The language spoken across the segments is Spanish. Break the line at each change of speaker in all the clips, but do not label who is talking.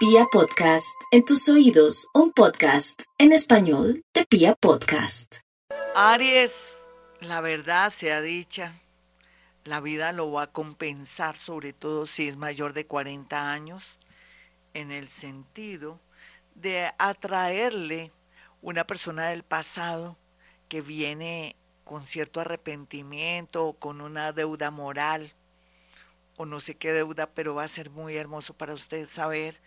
Pia Podcast, en tus oídos, un podcast en español de Pia Podcast.
Aries, la verdad sea dicha, la vida lo va a compensar, sobre todo si es mayor de 40 años, en el sentido de atraerle una persona del pasado que viene con cierto arrepentimiento o con una deuda moral o no sé qué deuda, pero va a ser muy hermoso para usted saber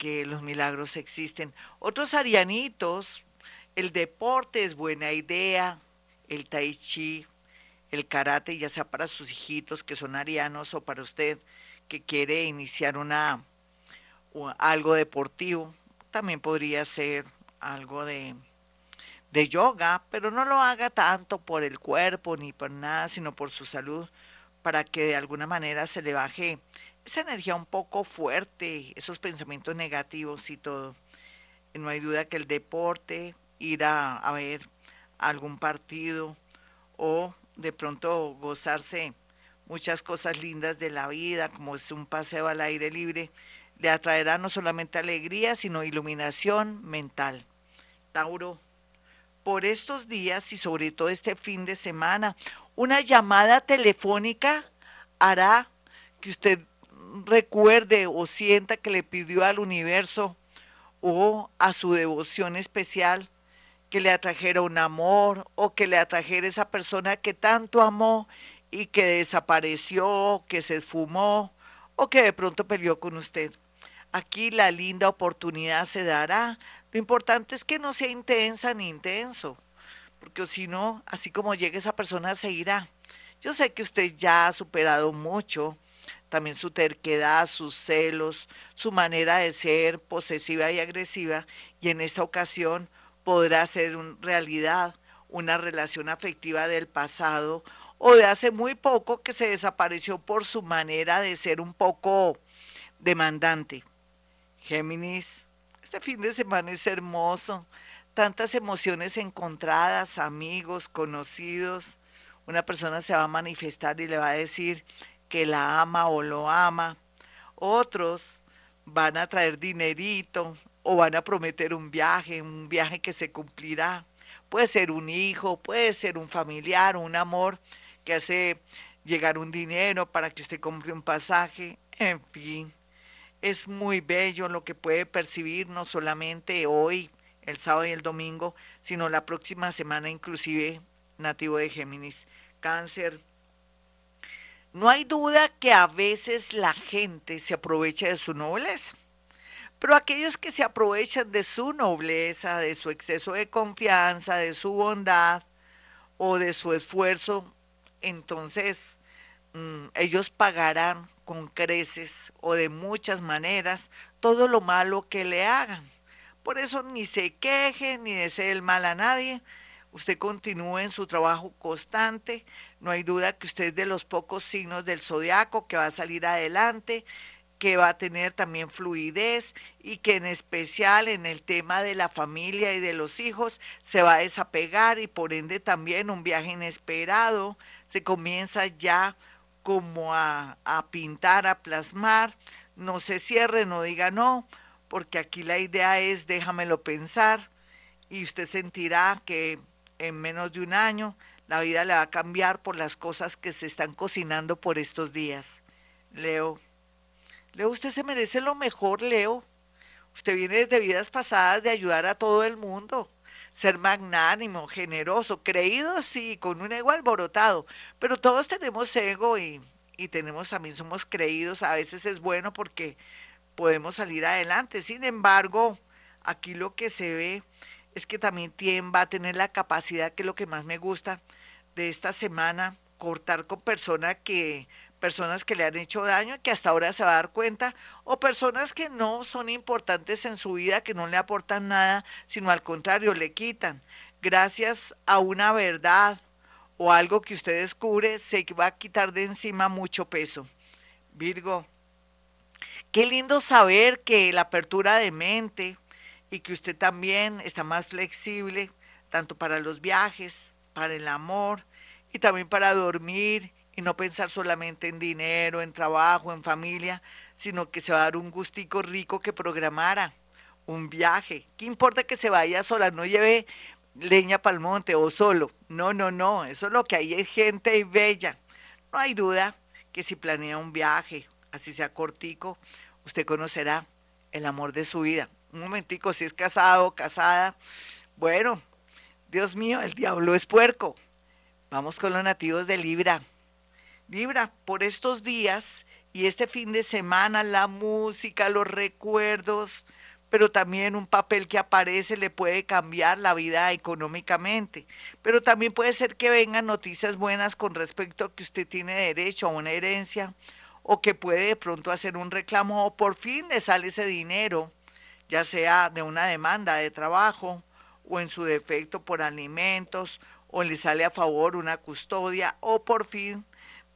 que los milagros existen. Otros arianitos, el deporte es buena idea, el tai chi, el karate, ya sea para sus hijitos que son arianos o para usted que quiere iniciar una algo deportivo, también podría ser algo de, de yoga, pero no lo haga tanto por el cuerpo ni por nada, sino por su salud, para que de alguna manera se le baje esa energía un poco fuerte, esos pensamientos negativos y todo. No hay duda que el deporte, ir a, ver algún partido o de pronto gozarse muchas cosas lindas de la vida, como es un paseo al aire libre, le atraerá no solamente alegría, sino iluminación mental. Tauro, por estos días y sobre todo este fin de semana, una llamada telefónica hará que usted recuerde o sienta que le pidió al universo o a su devoción especial que le atrajera un amor o que le atrajera esa persona que tanto amó y que desapareció, que se esfumó o que de pronto peleó con usted. Aquí la linda oportunidad se dará. Lo importante es que no sea intensa ni intenso, porque si no, así como llegue esa persona se irá. Yo sé que usted ya ha superado mucho, también su terquedad, sus celos, su manera de ser posesiva y agresiva, y en esta ocasión podrá ser realidad una relación afectiva del pasado o de hace muy poco que se desapareció por su manera de ser un poco demandante. Géminis, este fin de semana es hermoso, tantas emociones encontradas, amigos, conocidos. Una persona se va a manifestar y le va a decir, que la ama o lo ama. Otros van a traer dinerito o van a prometer un viaje, un viaje que se cumplirá. Puede ser un hijo, puede ser un familiar, un amor que hace llegar un dinero para que usted compre un pasaje. En fin, es muy bello lo que puede percibir no solamente hoy, el sábado y el domingo, sino la próxima semana inclusive nativo de Géminis. Cáncer, no hay duda que a veces la gente se aprovecha de su nobleza, pero aquellos que se aprovechan de su nobleza, de su exceso de confianza, de su bondad o de su esfuerzo, entonces mm, ellos pagarán con creces o de muchas maneras todo lo malo que le hagan. Por eso ni se queje ni desee el mal a nadie, usted continúe en su trabajo constante, no hay duda que usted es de los pocos signos del zodiaco que va a salir adelante, que va a tener también fluidez y que en especial en el tema de la familia y de los hijos se va a desapegar y por ende también un viaje inesperado se comienza ya como a, a pintar, a plasmar, no se cierre, no diga no, porque aquí la idea es déjamelo pensar y usted sentirá que en menos de un año la vida le va a cambiar por las cosas que se están cocinando por estos días. Leo, Leo, usted se merece lo mejor, Leo. Usted viene desde vidas pasadas de ayudar a todo el mundo, ser magnánimo, generoso, creído, sí, con un ego alborotado, pero todos tenemos ego y, y tenemos también somos creídos. A veces es bueno porque podemos salir adelante. Sin embargo, aquí lo que se ve es que también tiene, va a tener la capacidad, que es lo que más me gusta, de esta semana, cortar con personas que personas que le han hecho daño que hasta ahora se va a dar cuenta, o personas que no son importantes en su vida, que no le aportan nada, sino al contrario, le quitan. Gracias a una verdad o algo que usted descubre, se va a quitar de encima mucho peso. Virgo, qué lindo saber que la apertura de mente y que usted también está más flexible, tanto para los viajes, para el amor y también para dormir y no pensar solamente en dinero, en trabajo, en familia, sino que se va a dar un gustico rico que programara un viaje. ¿Qué importa que se vaya sola? No lleve leña para el monte o solo. No, no, no. Eso es lo que hay es gente bella. No hay duda que si planea un viaje, así sea cortico, usted conocerá el amor de su vida. Un momentico, si es casado casada, bueno, Dios mío, el diablo es puerco. Vamos con los nativos de Libra. Libra, por estos días y este fin de semana, la música, los recuerdos, pero también un papel que aparece le puede cambiar la vida económicamente. Pero también puede ser que vengan noticias buenas con respecto a que usted tiene derecho a una herencia o que puede de pronto hacer un reclamo o por fin le sale ese dinero, ya sea de una demanda de trabajo o en su defecto por alimentos o le sale a favor una custodia o por fin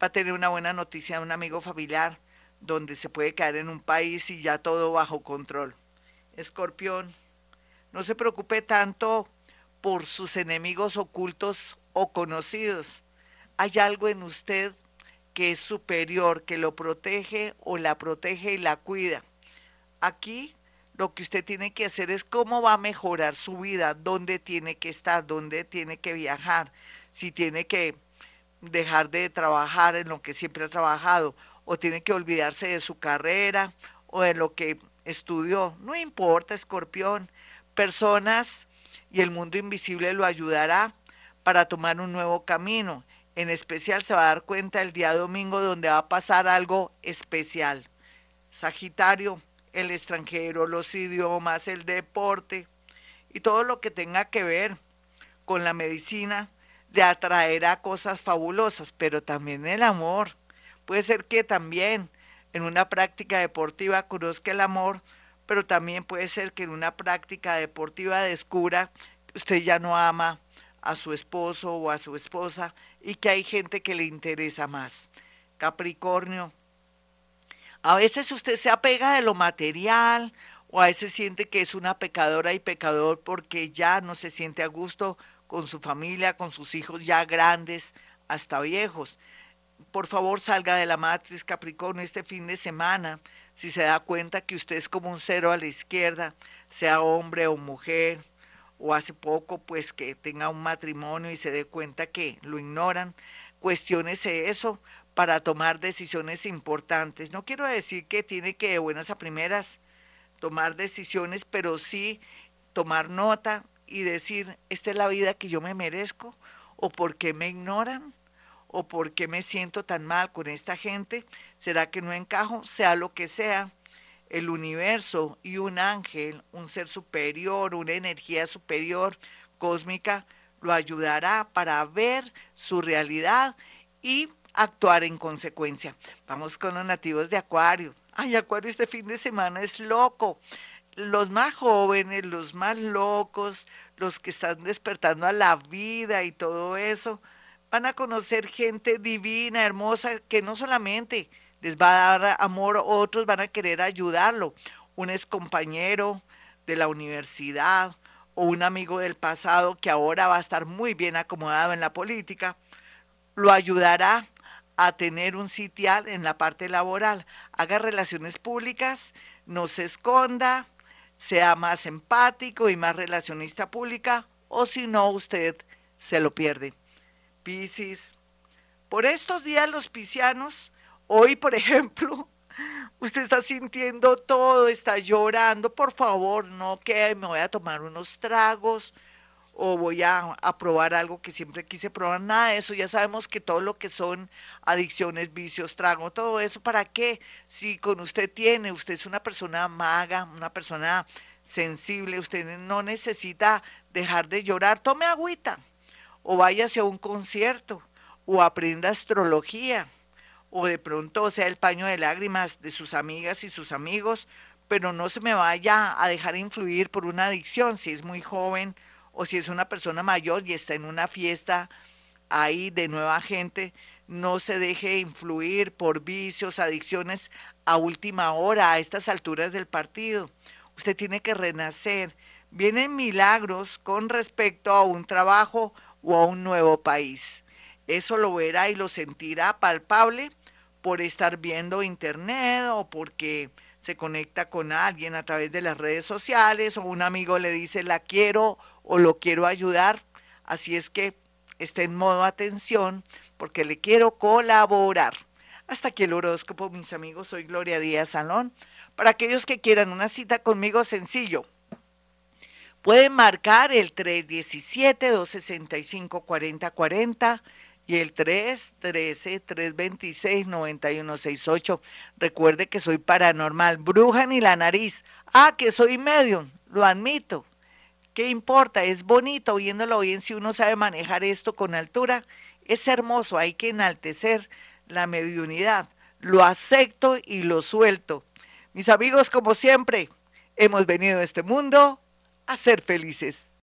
va a tener una buena noticia de un amigo familiar donde se puede caer en un país y ya todo bajo control. Escorpión, no se preocupe tanto por sus enemigos ocultos o conocidos. Hay algo en usted que es superior, que lo protege o la protege y la cuida. Aquí lo que usted tiene que hacer es cómo va a mejorar su vida, dónde tiene que estar, dónde tiene que viajar, si tiene que dejar de trabajar en lo que siempre ha trabajado o tiene que olvidarse de su carrera o de lo que estudió. No importa, escorpión. Personas y el mundo invisible lo ayudará para tomar un nuevo camino. En especial se va a dar cuenta el día domingo donde va a pasar algo especial. Sagitario, el extranjero, los idiomas, el deporte y todo lo que tenga que ver con la medicina le atraerá cosas fabulosas, pero también el amor. Puede ser que también en una práctica deportiva conozca el amor, pero también puede ser que en una práctica deportiva descubra que usted ya no ama a su esposo o a su esposa y que hay gente que le interesa más. Capricornio, a veces usted se apega de lo material o a veces siente que es una pecadora y pecador porque ya no se siente a gusto con su familia, con sus hijos ya grandes, hasta viejos. Por favor salga de la matriz Capricornio este fin de semana, si se da cuenta que usted es como un cero a la izquierda, sea hombre o mujer, o hace poco pues que tenga un matrimonio y se dé cuenta que lo ignoran, cuestiónese eso para tomar decisiones importantes. No quiero decir que tiene que de buenas a primeras tomar decisiones, pero sí tomar nota y decir, esta es la vida que yo me merezco o por qué me ignoran o por qué me siento tan mal con esta gente, será que no encajo, sea lo que sea, el universo y un ángel, un ser superior, una energía superior cósmica, lo ayudará para ver su realidad y actuar en consecuencia. Vamos con los nativos de Acuario. Ay, Acuario este fin de semana es loco. Los más jóvenes, los más locos, los que están despertando a la vida y todo eso, van a conocer gente divina, hermosa, que no solamente les va a dar amor, otros van a querer ayudarlo. Un ex compañero de la universidad o un amigo del pasado que ahora va a estar muy bien acomodado en la política, lo ayudará a tener un sitial en la parte laboral. Haga relaciones públicas, no se esconda, sea más empático y más relacionista pública, o si no, usted se lo pierde. Piscis. Por estos días los piscianos, hoy por ejemplo, usted está sintiendo todo, está llorando, por favor, no que me voy a tomar unos tragos o voy a, probar algo que siempre quise probar, nada de eso, ya sabemos que todo lo que son adicciones, vicios, trago, todo eso, ¿para qué? Si con usted tiene, usted es una persona maga, una persona sensible, usted no necesita dejar de llorar, tome agüita, o váyase a un concierto, o aprenda astrología, o de pronto sea el paño de lágrimas de sus amigas y sus amigos, pero no se me vaya a dejar influir por una adicción si es muy joven o si es una persona mayor y está en una fiesta ahí de nueva gente, no se deje influir por vicios, adicciones a última hora, a estas alturas del partido. Usted tiene que renacer. Vienen milagros con respecto a un trabajo o a un nuevo país. Eso lo verá y lo sentirá palpable por estar viendo internet o porque se conecta con alguien a través de las redes sociales o un amigo le dice la quiero o lo quiero ayudar. Así es que esté en modo atención porque le quiero colaborar. Hasta aquí el horóscopo, mis amigos. Soy Gloria Díaz Salón. Para aquellos que quieran una cita conmigo, sencillo. Pueden marcar el 317-265-4040 y el 313-326-9168. Recuerde que soy paranormal, bruja ni la nariz. Ah, que soy medium, lo admito. ¿Qué importa? Es bonito viéndolo bien si uno sabe manejar esto con altura. Es hermoso, hay que enaltecer la mediunidad. Lo acepto y lo suelto. Mis amigos, como siempre, hemos venido a este mundo a ser felices.